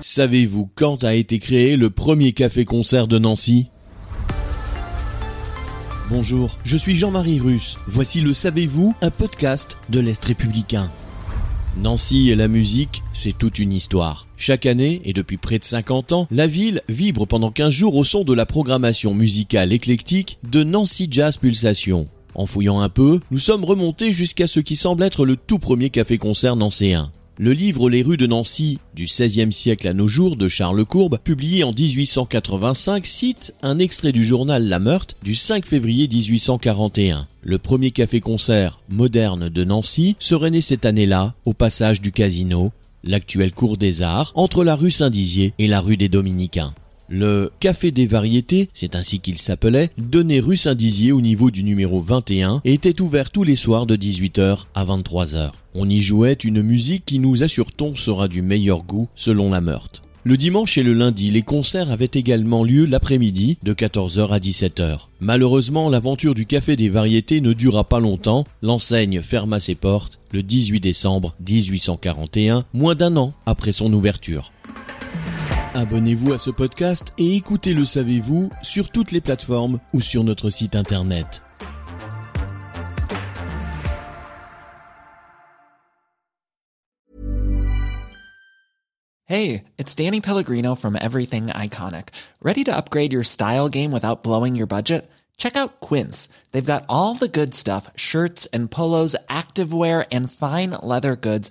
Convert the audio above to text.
Savez-vous quand a été créé le premier café-concert de Nancy? Bonjour, je suis Jean-Marie Russe. Voici le Savez-vous, un podcast de l'Est républicain. Nancy et la musique, c'est toute une histoire. Chaque année, et depuis près de 50 ans, la ville vibre pendant 15 jours au son de la programmation musicale éclectique de Nancy Jazz Pulsation. En fouillant un peu, nous sommes remontés jusqu'à ce qui semble être le tout premier café-concert nancéen. Le livre Les rues de Nancy, du XVIe siècle à nos jours de Charles Courbe, publié en 1885, cite un extrait du journal La Meurthe du 5 février 1841. Le premier café-concert moderne de Nancy serait né cette année-là, au passage du Casino, l'actuelle cour des Arts, entre la rue Saint-Dizier et la rue des Dominicains. Le Café des Variétés, c'est ainsi qu'il s'appelait, donné rue Saint-Dizier au niveau du numéro 21 et était ouvert tous les soirs de 18h à 23h. On y jouait une musique qui nous assure-t-on sera du meilleur goût selon la meurthe. Le dimanche et le lundi, les concerts avaient également lieu l'après-midi de 14h à 17h. Malheureusement, l'aventure du Café des Variétés ne dura pas longtemps. L'enseigne ferma ses portes le 18 décembre 1841, moins d'un an après son ouverture. Abonnez-vous à ce podcast et écoutez Le Savez-vous sur toutes les plateformes ou sur notre site internet. Hey, it's Danny Pellegrino from Everything Iconic. Ready to upgrade your style game without blowing your budget? Check out Quince. They've got all the good stuff shirts and polos, activewear, and fine leather goods,